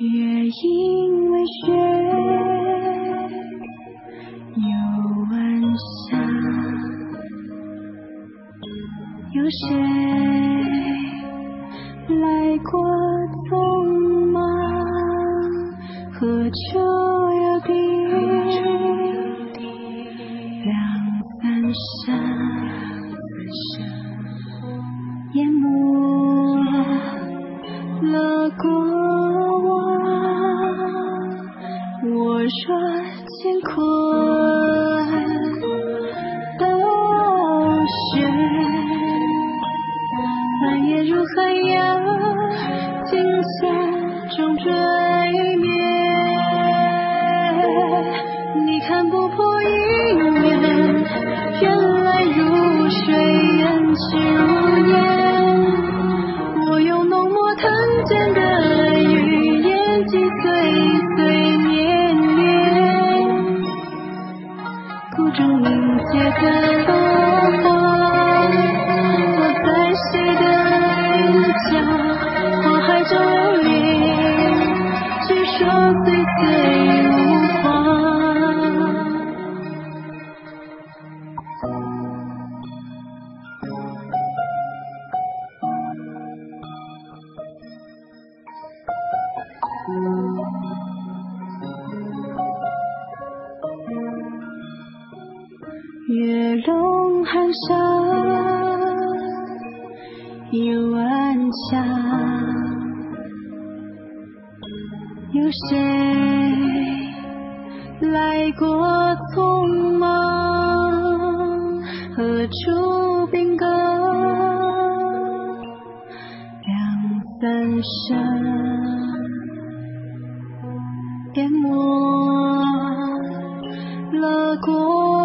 月影为雪，有晚霞，有谁来过匆忙？何处的过往。我若乾坤都是，漫夜如海洋，惊险中坠月笼寒沙，又暗下，有谁来过匆忙？何处兵戈两三声，淹没了过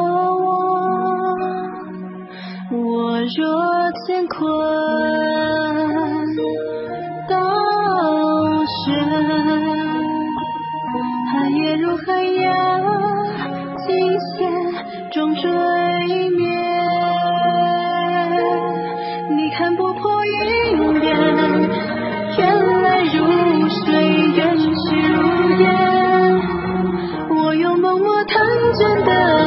困倒悬寒夜如海洋惊现中坠灭你看不破云暗面缘来如水缘去如烟我用默默谈真的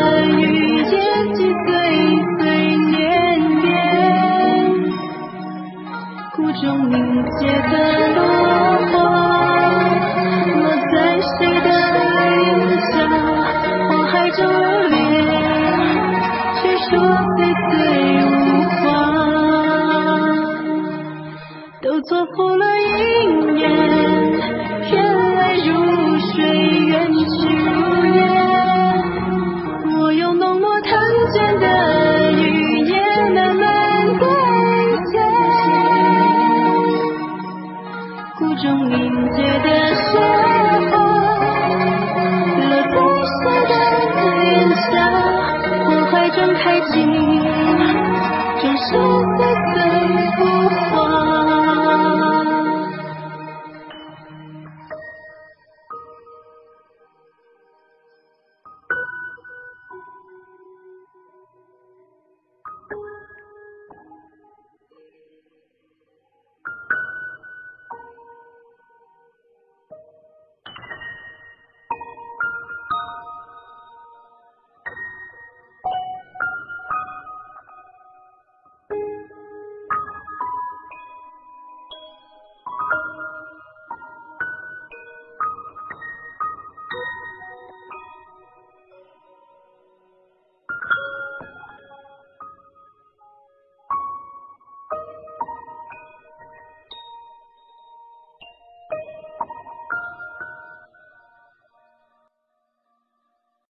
中凝结的中凝结的雪花，落在谁的嘴角？我怀中开紧，总是破碎不。